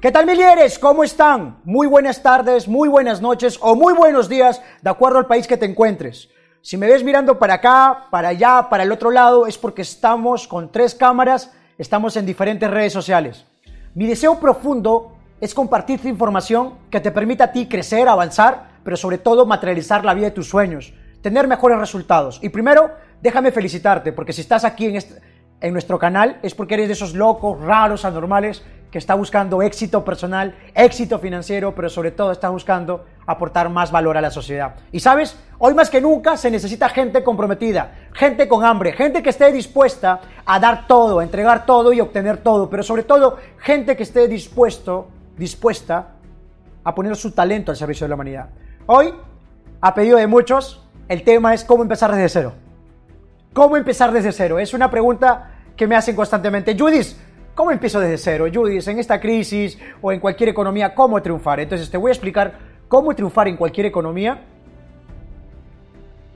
¿Qué tal, milieres? ¿Cómo están? Muy buenas tardes, muy buenas noches o muy buenos días, de acuerdo al país que te encuentres. Si me ves mirando para acá, para allá, para el otro lado, es porque estamos con tres cámaras, estamos en diferentes redes sociales. Mi deseo profundo es compartirte información que te permita a ti crecer, avanzar, pero sobre todo materializar la vida de tus sueños, tener mejores resultados. Y primero, déjame felicitarte, porque si estás aquí en, este, en nuestro canal es porque eres de esos locos, raros, anormales que está buscando éxito personal, éxito financiero, pero sobre todo está buscando aportar más valor a la sociedad. Y sabes, hoy más que nunca se necesita gente comprometida, gente con hambre, gente que esté dispuesta a dar todo, a entregar todo y obtener todo, pero sobre todo gente que esté dispuesto, dispuesta a poner su talento al servicio de la humanidad. Hoy, a pedido de muchos, el tema es cómo empezar desde cero. ¿Cómo empezar desde cero? Es una pregunta que me hacen constantemente. Judith, ¿Cómo empiezo desde cero? Judith, en esta crisis o en cualquier economía, ¿cómo triunfar? Entonces te voy a explicar cómo triunfar en cualquier economía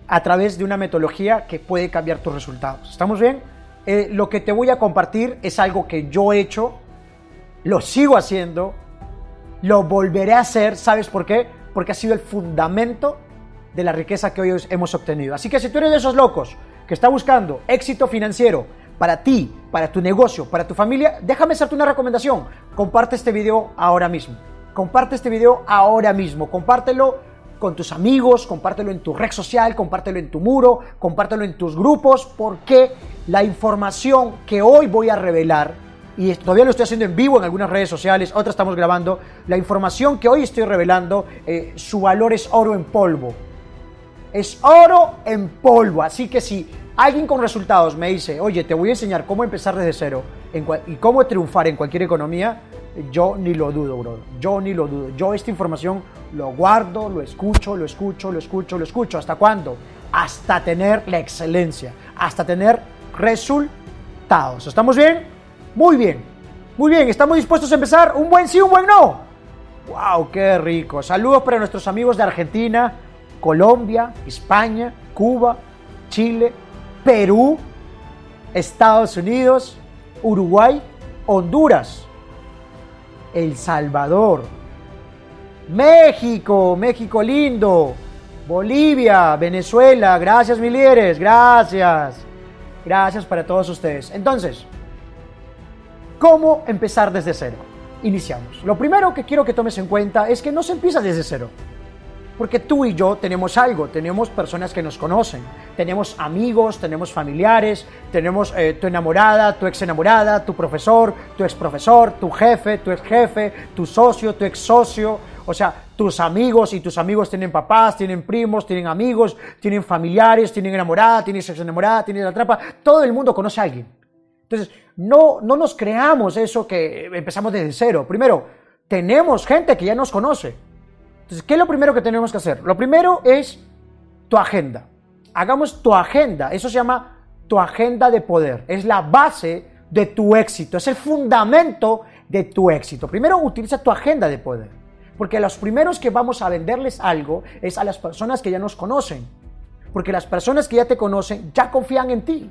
a través de una metodología que puede cambiar tus resultados. ¿Estamos bien? Eh, lo que te voy a compartir es algo que yo he hecho, lo sigo haciendo, lo volveré a hacer, ¿sabes por qué? Porque ha sido el fundamento de la riqueza que hoy hemos obtenido. Así que si tú eres de esos locos que está buscando éxito financiero, para ti, para tu negocio, para tu familia, déjame hacerte una recomendación. Comparte este video ahora mismo. Comparte este video ahora mismo. Compártelo con tus amigos, compártelo en tu red social, compártelo en tu muro, compártelo en tus grupos, porque la información que hoy voy a revelar, y todavía lo estoy haciendo en vivo en algunas redes sociales, otras estamos grabando, la información que hoy estoy revelando, eh, su valor es oro en polvo. Es oro en polvo. Así que si alguien con resultados me dice, oye, te voy a enseñar cómo empezar desde cero y cómo triunfar en cualquier economía, yo ni lo dudo, bro. Yo ni lo dudo. Yo esta información lo guardo, lo escucho, lo escucho, lo escucho, lo escucho. ¿Hasta cuándo? Hasta tener la excelencia, hasta tener resultados. ¿Estamos bien? Muy bien. Muy bien, ¿estamos dispuestos a empezar? ¿Un buen sí, un buen no? ¡Wow! ¡Qué rico! Saludos para nuestros amigos de Argentina, Colombia, España, Cuba, Chile, Perú, Estados Unidos, Uruguay, Honduras, El Salvador, México, México lindo, Bolivia, Venezuela, gracias milieres, gracias, gracias para todos ustedes. Entonces, ¿cómo empezar desde cero? Iniciamos. Lo primero que quiero que tomes en cuenta es que no se empieza desde cero. Porque tú y yo tenemos algo, tenemos personas que nos conocen, tenemos amigos, tenemos familiares, tenemos eh, tu enamorada, tu ex enamorada, tu profesor, tu ex profesor, tu jefe, tu ex jefe, tu socio, tu ex socio, o sea, tus amigos y tus amigos tienen papás, tienen primos, tienen amigos, tienen familiares, tienen enamorada, tienen ex enamorada, tienen la trampa, todo el mundo conoce a alguien. Entonces, no, no nos creamos eso que empezamos desde cero. Primero, tenemos gente que ya nos conoce. Entonces, ¿qué es lo primero que tenemos que hacer? Lo primero es tu agenda. Hagamos tu agenda. Eso se llama tu agenda de poder. Es la base de tu éxito. Es el fundamento de tu éxito. Primero utiliza tu agenda de poder. Porque los primeros que vamos a venderles algo es a las personas que ya nos conocen. Porque las personas que ya te conocen ya confían en ti.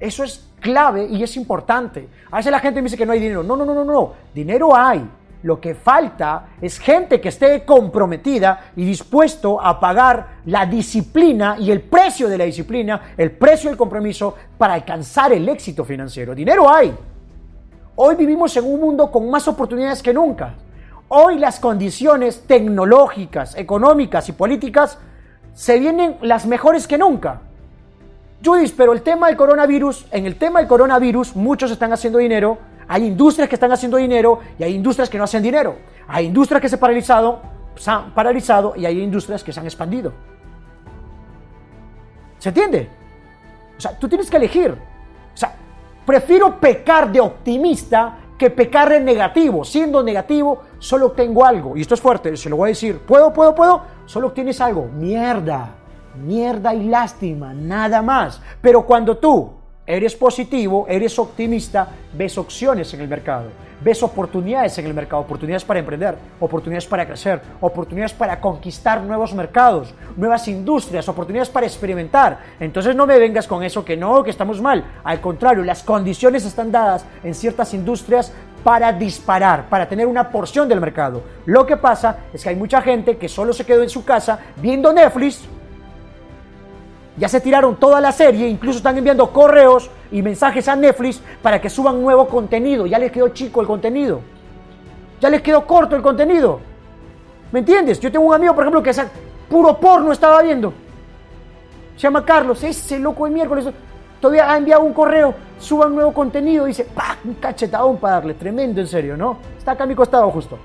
Eso es clave y es importante. A veces la gente me dice que no hay dinero. No, no, no, no, no. Dinero hay. Lo que falta es gente que esté comprometida y dispuesto a pagar la disciplina y el precio de la disciplina, el precio del compromiso para alcanzar el éxito financiero. Dinero hay. Hoy vivimos en un mundo con más oportunidades que nunca. Hoy las condiciones tecnológicas, económicas y políticas se vienen las mejores que nunca. Judith, pero el tema del coronavirus, en el tema del coronavirus muchos están haciendo dinero hay industrias que están haciendo dinero y hay industrias que no hacen dinero. Hay industrias que se, paralizado, se han paralizado y hay industrias que se han expandido. ¿Se entiende? O sea, tú tienes que elegir. O sea, prefiero pecar de optimista que pecar de negativo. Siendo negativo, solo obtengo algo. Y esto es fuerte, se lo voy a decir. ¿Puedo, puedo, puedo? Solo obtienes algo. Mierda. Mierda y lástima. Nada más. Pero cuando tú eres positivo, eres optimista, ves opciones en el mercado, ves oportunidades en el mercado, oportunidades para emprender, oportunidades para crecer, oportunidades para conquistar nuevos mercados, nuevas industrias, oportunidades para experimentar. Entonces no me vengas con eso que no, que estamos mal. Al contrario, las condiciones están dadas en ciertas industrias para disparar, para tener una porción del mercado. Lo que pasa es que hay mucha gente que solo se quedó en su casa viendo Netflix. Ya se tiraron toda la serie, incluso están enviando correos y mensajes a Netflix para que suban nuevo contenido. Ya les quedó chico el contenido. Ya les quedó corto el contenido. ¿Me entiendes? Yo tengo un amigo, por ejemplo, que es puro porno estaba viendo. Se llama Carlos, ese loco de miércoles. Todavía ha enviado un correo, suba un nuevo contenido, dice, ¡pah! Un cachetadón para darle, tremendo en serio, ¿no? Está acá a mi costado justo.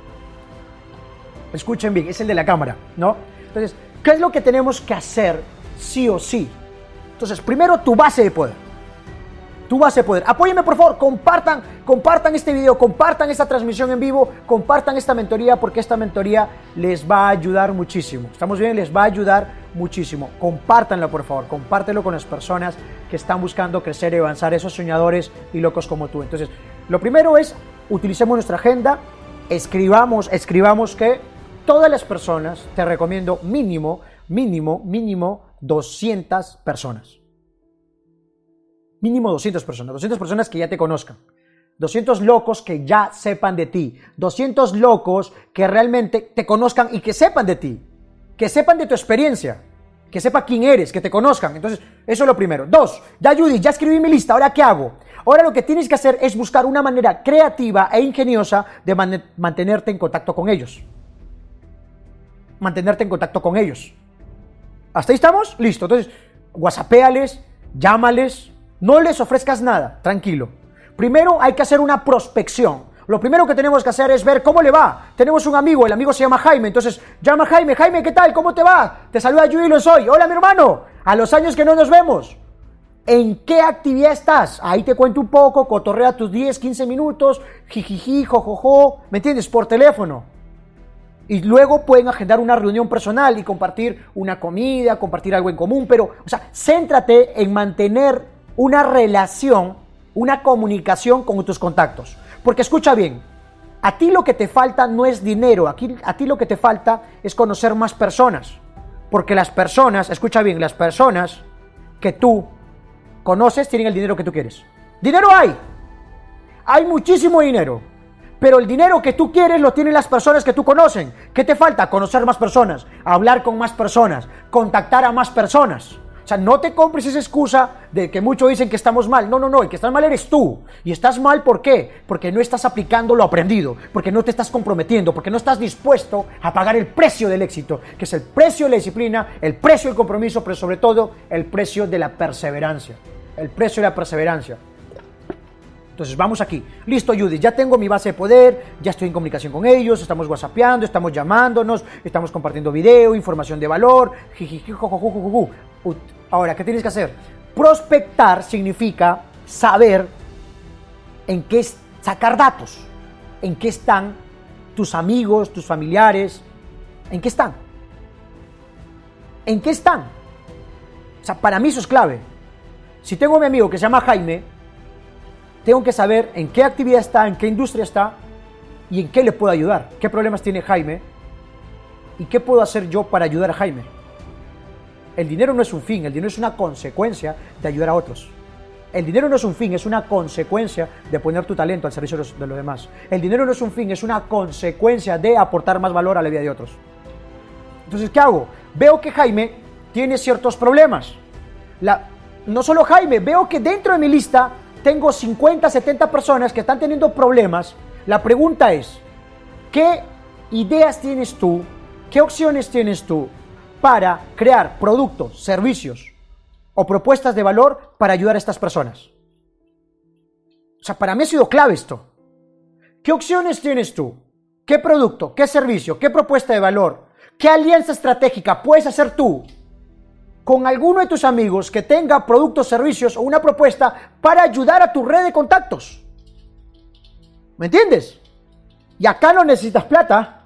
Escuchen bien, es el de la cámara, ¿no? Entonces, ¿qué es lo que tenemos que hacer sí o sí? Entonces, primero tu base de poder. Tu base de poder. Apóyenme por favor, compartan, compartan este video, compartan esta transmisión en vivo, compartan esta mentoría porque esta mentoría les va a ayudar muchísimo. ¿Estamos bien? Les va a ayudar muchísimo. Compártanlo, por favor. Compártelo con las personas que están buscando crecer y avanzar, esos soñadores y locos como tú. Entonces, lo primero es, utilicemos nuestra agenda, escribamos, escribamos que todas las personas, te recomiendo mínimo, mínimo, mínimo 200 personas. Mínimo 200 personas, 200 personas que ya te conozcan. 200 locos que ya sepan de ti. 200 locos que realmente te conozcan y que sepan de ti que sepan de tu experiencia, que sepa quién eres, que te conozcan. Entonces, eso es lo primero. Dos, ya Judy, ya escribí mi lista, ¿ahora qué hago? Ahora lo que tienes que hacer es buscar una manera creativa e ingeniosa de mantenerte en contacto con ellos. Mantenerte en contacto con ellos. ¿Hasta ahí estamos? Listo. Entonces, whatsappéales, llámales, no les ofrezcas nada, tranquilo. Primero hay que hacer una prospección. Lo primero que tenemos que hacer es ver cómo le va. Tenemos un amigo, el amigo se llama Jaime, entonces llama a Jaime, Jaime, ¿qué tal? ¿Cómo te va? Te saluda Judy lo soy. Hola mi hermano, a los años que no nos vemos. ¿En qué actividad estás? Ahí te cuento un poco, cotorrea tus 10, 15 minutos, jijiji, jojojo, ¿me entiendes? Por teléfono. Y luego pueden agendar una reunión personal y compartir una comida, compartir algo en común, pero, o sea, céntrate en mantener una relación, una comunicación con tus contactos. Porque escucha bien, a ti lo que te falta no es dinero, aquí, a ti lo que te falta es conocer más personas. Porque las personas, escucha bien, las personas que tú conoces tienen el dinero que tú quieres. Dinero hay. Hay muchísimo dinero. Pero el dinero que tú quieres lo tienen las personas que tú conocen. ¿Qué te falta? Conocer más personas, hablar con más personas, contactar a más personas. O sea, no te compres esa excusa de que muchos dicen que estamos mal. No, no, no, el que estás mal eres tú. Y estás mal ¿por qué? Porque no estás aplicando lo aprendido, porque no te estás comprometiendo, porque no estás dispuesto a pagar el precio del éxito, que es el precio de la disciplina, el precio del compromiso, pero sobre todo el precio de la perseverancia. El precio de la perseverancia. Entonces vamos aquí. Listo, Judy, ya tengo mi base de poder, ya estoy en comunicación con ellos, estamos whatsappeando, estamos llamándonos, estamos compartiendo video, información de valor. Ahora, ¿qué tienes que hacer? Prospectar significa saber en qué sacar datos, en qué están tus amigos, tus familiares, en qué están. ¿En qué están? O sea, para mí eso es clave. Si tengo a mi amigo que se llama Jaime, tengo que saber en qué actividad está, en qué industria está y en qué le puedo ayudar. ¿Qué problemas tiene Jaime? ¿Y qué puedo hacer yo para ayudar a Jaime? El dinero no es un fin, el dinero es una consecuencia de ayudar a otros. El dinero no es un fin, es una consecuencia de poner tu talento al servicio de los, de los, demás. El dinero no es un fin, es una consecuencia de aportar más valor a la vida de otros. Entonces, ¿qué hago? Veo que Jaime tiene ciertos problemas. La, no solo Jaime, veo que dentro de mi lista tengo 50, 70 personas que están teniendo problemas, la pregunta es, ¿qué ideas tienes tú? ¿Qué opciones tienes tú para crear productos, servicios o propuestas de valor para ayudar a estas personas? O sea, para mí ha sido clave esto. ¿Qué opciones tienes tú? ¿Qué producto? ¿Qué servicio? ¿Qué propuesta de valor? ¿Qué alianza estratégica puedes hacer tú con alguno de tus amigos que tenga productos, servicios o una propuesta para ayudar a tu red de contactos. ¿Me entiendes? Y acá no necesitas plata.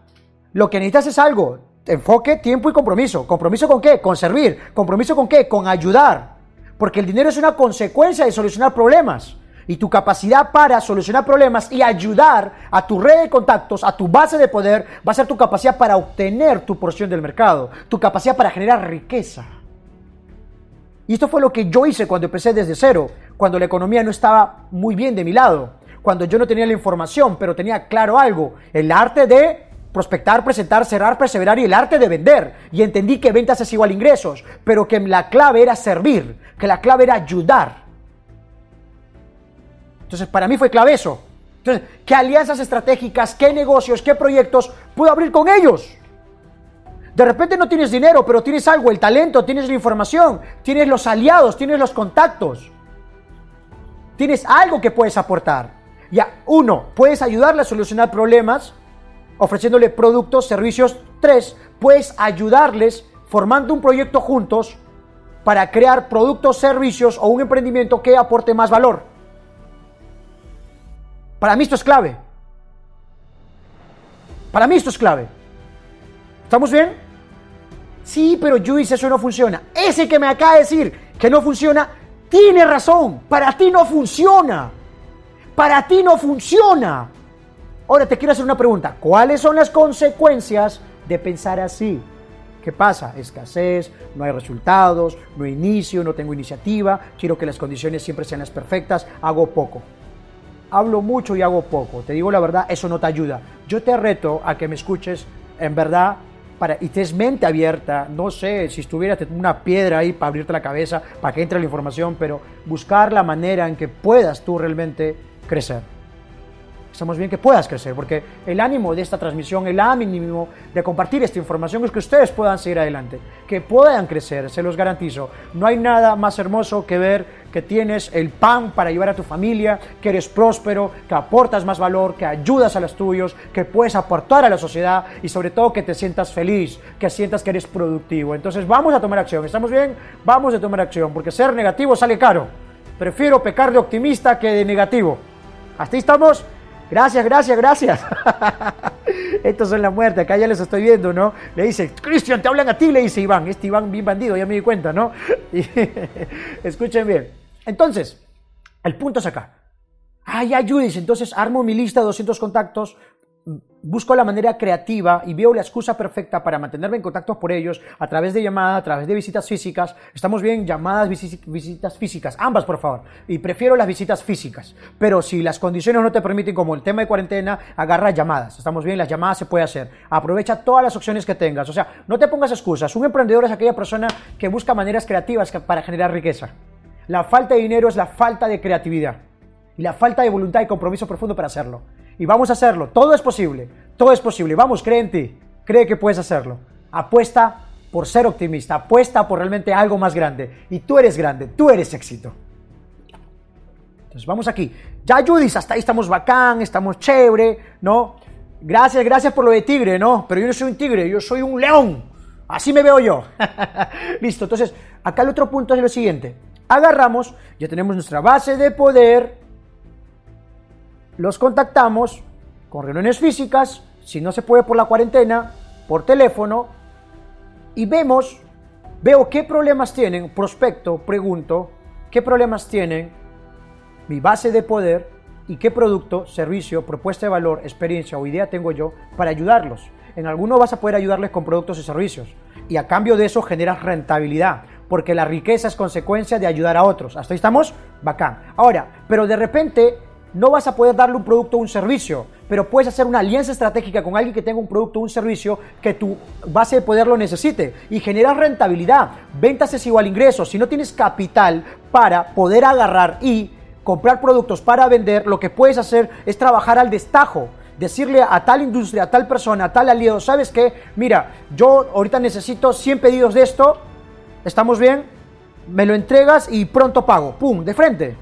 Lo que necesitas es algo. Enfoque, tiempo y compromiso. ¿Compromiso con qué? Con servir. ¿Compromiso con qué? Con ayudar. Porque el dinero es una consecuencia de solucionar problemas. Y tu capacidad para solucionar problemas y ayudar a tu red de contactos, a tu base de poder, va a ser tu capacidad para obtener tu porción del mercado, tu capacidad para generar riqueza. Y esto fue lo que yo hice cuando empecé desde cero, cuando la economía no estaba muy bien de mi lado, cuando yo no tenía la información, pero tenía claro algo, el arte de prospectar, presentar, cerrar, perseverar y el arte de vender. Y entendí que ventas es igual a ingresos, pero que la clave era servir, que la clave era ayudar. Entonces, para mí fue clave eso. Entonces, ¿qué alianzas estratégicas, qué negocios, qué proyectos puedo abrir con ellos? De repente no tienes dinero, pero tienes algo, el talento, tienes la información, tienes los aliados, tienes los contactos. Tienes algo que puedes aportar. Ya, uno, puedes ayudarle a solucionar problemas ofreciéndole productos, servicios. Tres, puedes ayudarles formando un proyecto juntos para crear productos, servicios o un emprendimiento que aporte más valor. Para mí esto es clave. Para mí esto es clave. ¿Estamos bien? Sí, pero Juice, eso no funciona. Ese que me acaba de decir que no funciona, tiene razón. Para ti no funciona. Para ti no funciona. Ahora te quiero hacer una pregunta. ¿Cuáles son las consecuencias de pensar así? ¿Qué pasa? Escasez, no hay resultados, no inicio, no tengo iniciativa, quiero que las condiciones siempre sean las perfectas, hago poco. Hablo mucho y hago poco. Te digo la verdad, eso no te ayuda. Yo te reto a que me escuches en verdad para, y te mente abierta. No sé si estuviera una piedra ahí para abrirte la cabeza, para que entre la información, pero buscar la manera en que puedas tú realmente crecer estamos bien que puedas crecer, porque el ánimo de esta transmisión, el ánimo de compartir esta información es que ustedes puedan seguir adelante, que puedan crecer, se los garantizo. No hay nada más hermoso que ver que tienes el pan para llevar a tu familia, que eres próspero, que aportas más valor, que ayudas a los tuyos, que puedes aportar a la sociedad y sobre todo que te sientas feliz, que sientas que eres productivo. Entonces vamos a tomar acción, ¿estamos bien? Vamos a tomar acción, porque ser negativo sale caro. Prefiero pecar de optimista que de negativo. ¿Hasta ahí estamos? Gracias, gracias, gracias. Estos son la muerte, acá ya les estoy viendo, ¿no? Le dice, Cristian, te hablan a ti, le dice Iván. Este Iván bien bandido, ya me di cuenta, ¿no? escuchen bien. Entonces, el punto es acá. Ah, ya, entonces armo mi lista de 200 contactos, busco la manera creativa y veo la excusa perfecta para mantenerme en contacto por ellos a través de llamadas, a través de visitas físicas. Estamos bien, llamadas, visitas físicas, ambas por favor. Y prefiero las visitas físicas. Pero si las condiciones no te permiten, como el tema de cuarentena, agarra llamadas. Estamos bien, las llamadas se puede hacer. Aprovecha todas las opciones que tengas. O sea, no te pongas excusas. Un emprendedor es aquella persona que busca maneras creativas para generar riqueza. La falta de dinero es la falta de creatividad. Y la falta de voluntad y compromiso profundo para hacerlo y vamos a hacerlo. Todo es posible, todo es posible. Vamos, cree en ti, cree que puedes hacerlo. Apuesta por ser optimista, apuesta por realmente algo más grande. Y tú eres grande, tú eres éxito. Entonces vamos aquí. Ya Judith, hasta ahí estamos bacán, estamos chévere, ¿no? Gracias, gracias por lo de tigre, ¿no? Pero yo no soy un tigre, yo soy un león. Así me veo yo. Listo, entonces acá el otro punto es lo siguiente. Agarramos, ya tenemos nuestra base de poder, los contactamos con reuniones físicas, si no se puede por la cuarentena, por teléfono, y vemos, veo qué problemas tienen, prospecto, pregunto, qué problemas tienen mi base de poder y qué producto, servicio, propuesta de valor, experiencia o idea tengo yo para ayudarlos. En alguno vas a poder ayudarles con productos y servicios y a cambio de eso generas rentabilidad, porque la riqueza es consecuencia de ayudar a otros. ¿Hasta ahí estamos? Bacán. Ahora, pero de repente no vas a poder darle un producto o un servicio, pero puedes hacer una alianza estratégica con alguien que tenga un producto o un servicio que tu base de poder lo necesite y generar rentabilidad. Ventas es igual ingresos. Si no tienes capital para poder agarrar y comprar productos para vender, lo que puedes hacer es trabajar al destajo. Decirle a tal industria, a tal persona, a tal aliado, ¿sabes qué? Mira, yo ahorita necesito 100 pedidos de esto, ¿estamos bien? Me lo entregas y pronto pago. ¡Pum! De frente.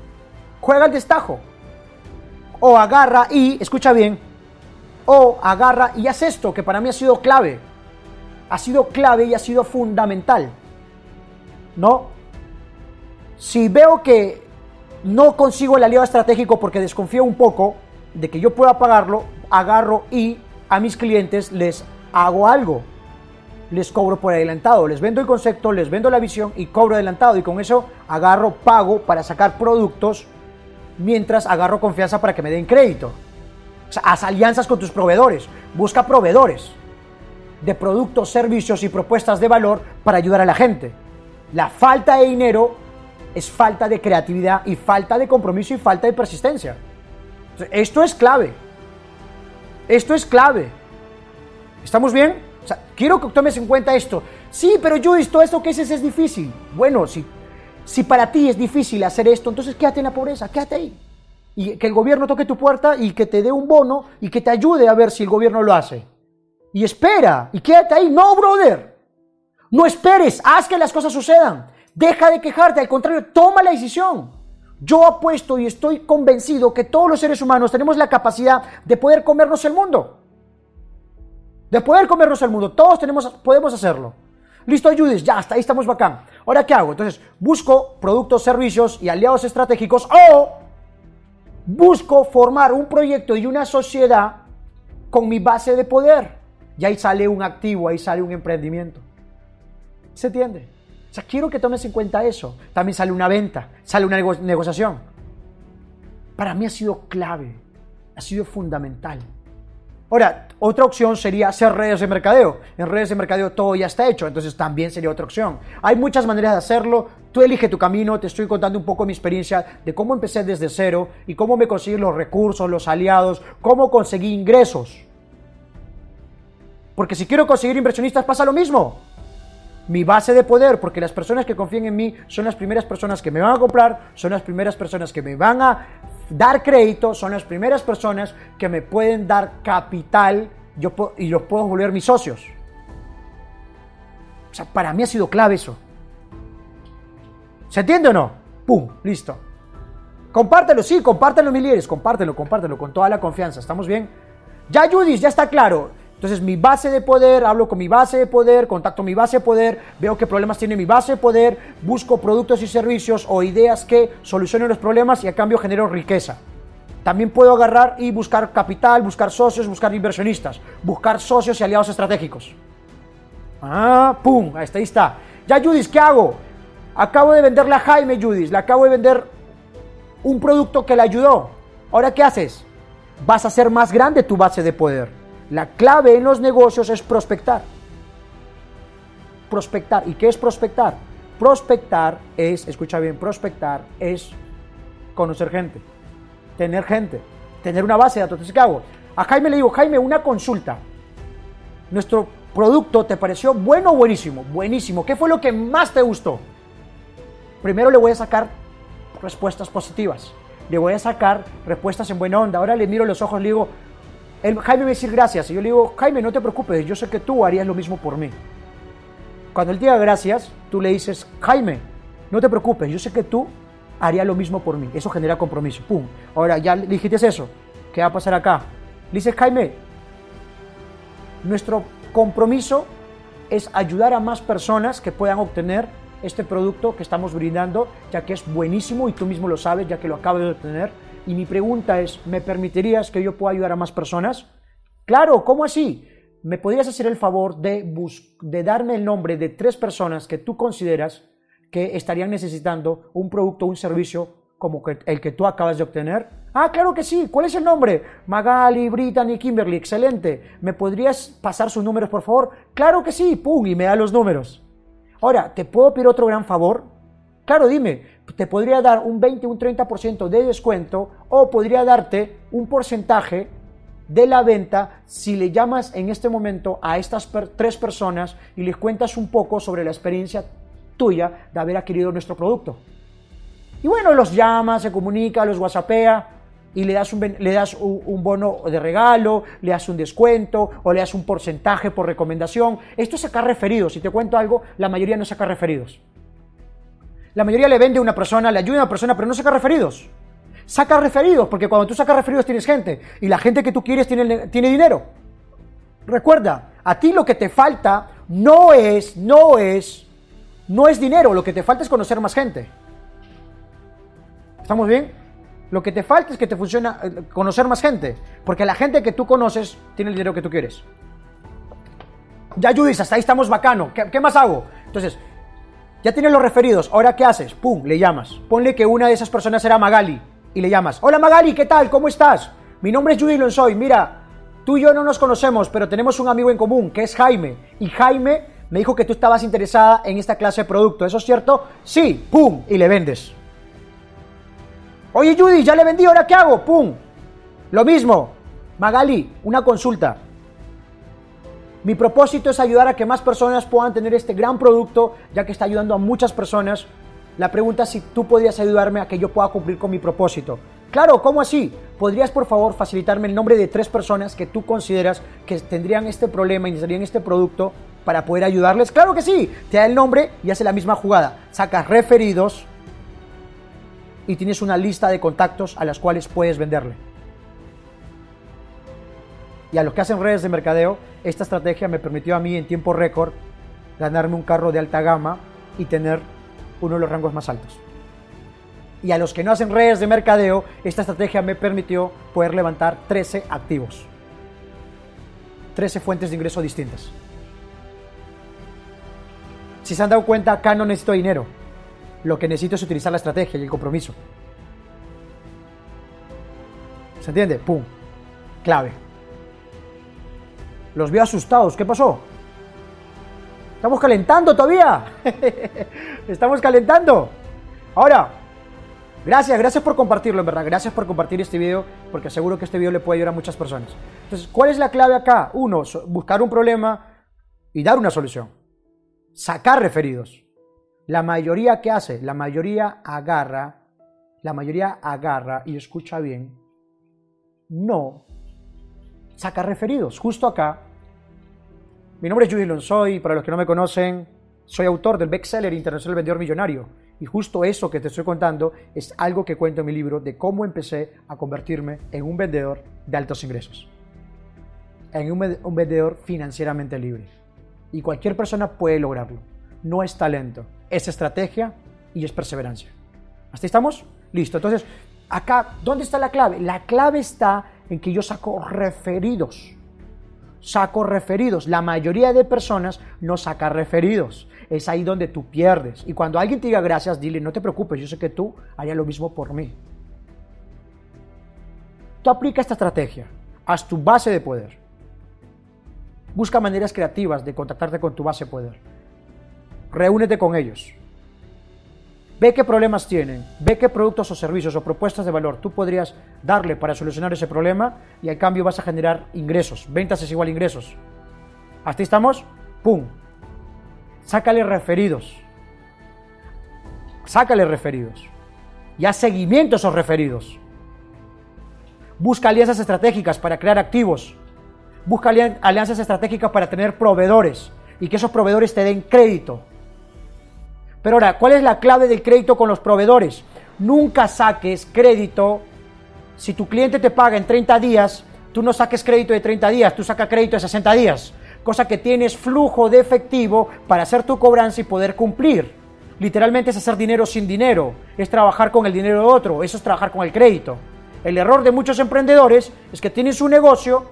Juega al destajo o agarra y, escucha bien, o agarra y haz esto, que para mí ha sido clave. Ha sido clave y ha sido fundamental. ¿No? Si veo que no consigo el aliado estratégico porque desconfío un poco de que yo pueda pagarlo, agarro y a mis clientes les hago algo. Les cobro por adelantado, les vendo el concepto, les vendo la visión y cobro adelantado y con eso agarro, pago para sacar productos mientras agarro confianza para que me den crédito. O sea, haz alianzas con tus proveedores, busca proveedores de productos, servicios y propuestas de valor para ayudar a la gente. La falta de dinero es falta de creatividad y falta de compromiso y falta de persistencia. Esto es clave. Esto es clave. ¿Estamos bien? O sea, quiero que tomes en cuenta esto. Sí, pero Judith, todo esto que haces es difícil. Bueno, si, si para ti es difícil hacer esto, entonces quédate en la pobreza, quédate ahí. Y que el gobierno toque tu puerta y que te dé un bono y que te ayude a ver si el gobierno lo hace. Y espera, y quédate ahí. No, brother. No esperes, haz que las cosas sucedan. Deja de quejarte, al contrario, toma la decisión. Yo apuesto y estoy convencido que todos los seres humanos tenemos la capacidad de poder comernos el mundo. De poder comernos el mundo. Todos tenemos, podemos hacerlo. Listo, ayudes, ya, hasta ahí estamos bacán. Ahora, ¿qué hago? Entonces, busco productos, servicios y aliados estratégicos o busco formar un proyecto y una sociedad con mi base de poder. Y ahí sale un activo, ahí sale un emprendimiento. ¿Se entiende? O sea, quiero que tomes en cuenta eso. También sale una venta, sale una negociación. Para mí ha sido clave, ha sido fundamental. Ahora, otra opción sería hacer redes de mercadeo. En redes de mercadeo todo ya está hecho, entonces también sería otra opción. Hay muchas maneras de hacerlo. Tú elige tu camino. Te estoy contando un poco mi experiencia de cómo empecé desde cero y cómo me conseguí los recursos, los aliados, cómo conseguí ingresos. Porque si quiero conseguir inversionistas pasa lo mismo mi base de poder, porque las personas que confían en mí son las primeras personas que me van a comprar, son las primeras personas que me van a dar crédito, son las primeras personas que me pueden dar capital yo y los puedo volver mis socios. O sea, para mí ha sido clave eso. ¿Se entiende o no? ¡Pum! Listo. Compártelo, sí, compártelo, mi líderes, compártelo, compártelo con toda la confianza. ¿Estamos bien? Ya, Judith, ya está claro. Entonces mi base de poder, hablo con mi base de poder, contacto mi base de poder, veo qué problemas tiene mi base de poder, busco productos y servicios o ideas que solucionen los problemas y a cambio genero riqueza. También puedo agarrar y buscar capital, buscar socios, buscar inversionistas, buscar socios y aliados estratégicos. Ah, pum, ahí está, ahí está. Ya, Judith, ¿qué hago? Acabo de venderle a Jaime, Judith, le acabo de vender un producto que le ayudó. Ahora, ¿qué haces? Vas a hacer más grande tu base de poder. La clave en los negocios es prospectar. Prospectar. ¿Y qué es prospectar? Prospectar es, escucha bien, prospectar es conocer gente, tener gente, tener una base de datos. ¿qué hago? A Jaime le digo, Jaime, una consulta. Nuestro producto te pareció bueno o buenísimo? Buenísimo. ¿Qué fue lo que más te gustó? Primero le voy a sacar respuestas positivas. Le voy a sacar respuestas en buena onda. Ahora le miro los ojos le digo, Jaime me decir gracias. Y yo le digo, Jaime, no te preocupes, yo sé que tú harías lo mismo por mí. Cuando él diga gracias, tú le dices, Jaime, no te preocupes, yo sé que tú harías lo mismo por mí. Eso genera compromiso. Pum. Ahora ya le dijiste eso. ¿Qué va a pasar acá? Le dices, Jaime, nuestro compromiso es ayudar a más personas que puedan obtener este producto que estamos brindando, ya que es buenísimo y tú mismo lo sabes, ya que lo acabas de obtener y mi pregunta es, ¿me permitirías que yo pueda ayudar a más personas? Claro, ¿cómo así? ¿Me podrías hacer el favor de, de darme el nombre de tres personas que tú consideras que estarían necesitando un producto o un servicio como el que tú acabas de obtener? Ah, claro que sí. ¿Cuál es el nombre? Magali, Brittany, Kimberly. Excelente. ¿Me podrías pasar sus números, por favor? Claro que sí. Pum, y me da los números. Ahora, ¿te puedo pedir otro gran favor? Claro, dime, te podría dar un 20, un 30% de descuento o podría darte un porcentaje de la venta si le llamas en este momento a estas tres personas y les cuentas un poco sobre la experiencia tuya de haber adquirido nuestro producto. Y bueno, los llamas, se comunica, los whatsappea y le das, un, le das un, bono de regalo, le das un descuento o le das un porcentaje por recomendación. Esto es sacar referidos. Si te cuento algo, la mayoría no saca referidos. La mayoría le vende a una persona, le ayuda a una persona, pero no saca referidos. Saca referidos, porque cuando tú sacas referidos tienes gente, y la gente que tú quieres tiene, tiene dinero. Recuerda, a ti lo que te falta no es, no es, no es dinero, lo que te falta es conocer más gente. ¿Estamos bien? Lo que te falta es que te funciona eh, conocer más gente, porque la gente que tú conoces tiene el dinero que tú quieres. Ya Judith, hasta ahí estamos bacano. ¿Qué, ¿Qué, más hago? Entonces, ya tienes los referidos, ¿ahora qué haces? Pum, le llamas. Ponle que una de esas personas era Magali y le llamas. Hola Magali, ¿qué tal? ¿Cómo estás? Mi nombre es Judy Lonsoy. Mira, tú y yo no nos conocemos, pero tenemos un amigo en común, que es Jaime. Y Jaime me dijo que tú estabas interesada en esta clase de producto. ¿Eso es cierto? Sí, pum, y le vendes. Oye Judy, ya le vendí, ¿ahora qué hago? Pum. Lo mismo, Magali, una consulta. Mi propósito es ayudar a que más personas puedan tener este gran producto, ya que está ayudando a muchas personas. La pregunta es si tú podrías ayudarme a que yo pueda cumplir con mi propósito. Claro, ¿cómo así? ¿Podrías por favor facilitarme el nombre de tres personas que tú consideras que tendrían este problema y necesitarían este producto para poder ayudarles? Claro que sí. Te da el nombre y hace la misma jugada. Sacas referidos y tienes una lista de contactos a las cuales puedes venderle. Y a los que hacen redes de mercadeo, esta estrategia me permitió a mí en tiempo récord ganarme un carro de alta gama y tener uno de los rangos más altos. Y a los que no hacen redes de mercadeo, esta estrategia me permitió poder levantar 13 activos. 13 fuentes de ingreso distintas. Si se han dado cuenta, acá no necesito dinero. Lo que necesito es utilizar la estrategia y el compromiso. ¿Se entiende? ¡Pum! Clave. Los veo asustados. ¿Qué pasó? Estamos calentando todavía. Estamos calentando. Ahora, gracias, gracias por compartirlo, en verdad. Gracias por compartir este video, porque seguro que este video le puede ayudar a muchas personas. Entonces, ¿cuál es la clave acá? Uno, buscar un problema y dar una solución. Sacar referidos. La mayoría que hace, la mayoría agarra, la mayoría agarra y escucha bien, no saca referidos. Justo acá. Mi nombre es Judy Lonsoy, para los que no me conocen, soy autor del bestseller Internacional Vendedor Millonario. Y justo eso que te estoy contando es algo que cuento en mi libro de cómo empecé a convertirme en un vendedor de altos ingresos. En un, vendedor financieramente libre. Y cualquier persona puede lograrlo. No es talento, es estrategia y es perseverancia. ¿Hasta estamos? Listo. Entonces, acá, ¿dónde está la clave? La clave está en que yo saco referidos. Saco referidos. La mayoría de personas no saca referidos. Es ahí donde tú pierdes. Y cuando alguien te diga gracias, dile, no te preocupes, yo sé que tú harías lo mismo por mí. Tú aplica esta estrategia. Haz tu base de poder. Busca maneras creativas de contactarte con tu base de poder. Reúnete con ellos. Ve qué problemas tienen, ve qué productos o servicios o propuestas de valor tú podrías darle para solucionar ese problema y al cambio vas a generar ingresos. Ventas es igual a ingresos. ¿Hasta estamos? ¡Pum! Sácale referidos. Sácale referidos. Y haz seguimiento a esos referidos. Busca alianzas estratégicas para crear activos. Busca alianzas estratégicas para tener proveedores y que esos proveedores te den crédito pero ahora, ¿cuál es la clave del crédito con los proveedores? Nunca saques crédito. Si tu cliente te paga en 30 días, tú no saques crédito de 30 días, tú sacas crédito de 60 días. Cosa que tienes flujo de efectivo para hacer tu cobranza y poder cumplir. Literalmente es hacer dinero sin dinero, es trabajar con el dinero de otro, eso es trabajar con el crédito. El error de muchos emprendedores es que tienen su negocio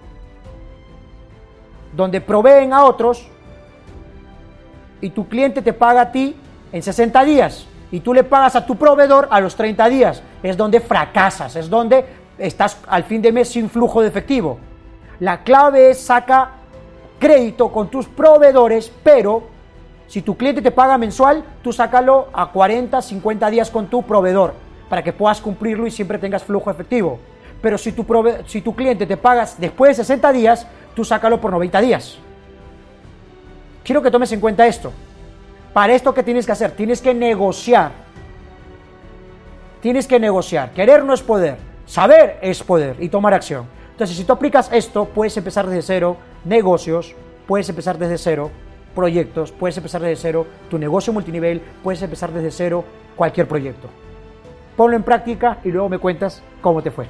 donde proveen a otros y tu cliente te paga a ti en 60 días y tú le pagas a tu proveedor a los 30 días. Es donde fracasas, es donde estás al fin de mes sin flujo de efectivo. La clave es saca crédito con tus proveedores, pero si tu cliente te paga mensual, tú sácalo a 40, 50 días con tu proveedor para que puedas cumplirlo y siempre tengas flujo efectivo. Pero si tu, si tu cliente te pagas después de 60 días, tú sácalo por 90 días. Quiero que tomes en cuenta esto. Para esto, ¿qué tienes que hacer? Tienes que negociar. Tienes que negociar. Querer no es poder. Saber es poder y tomar acción. Entonces, si tú aplicas esto, puedes empezar desde cero negocios, puedes empezar desde cero proyectos, puedes empezar desde cero tu negocio multinivel, puedes empezar desde cero cualquier proyecto. Ponlo en práctica y luego me cuentas cómo te fue.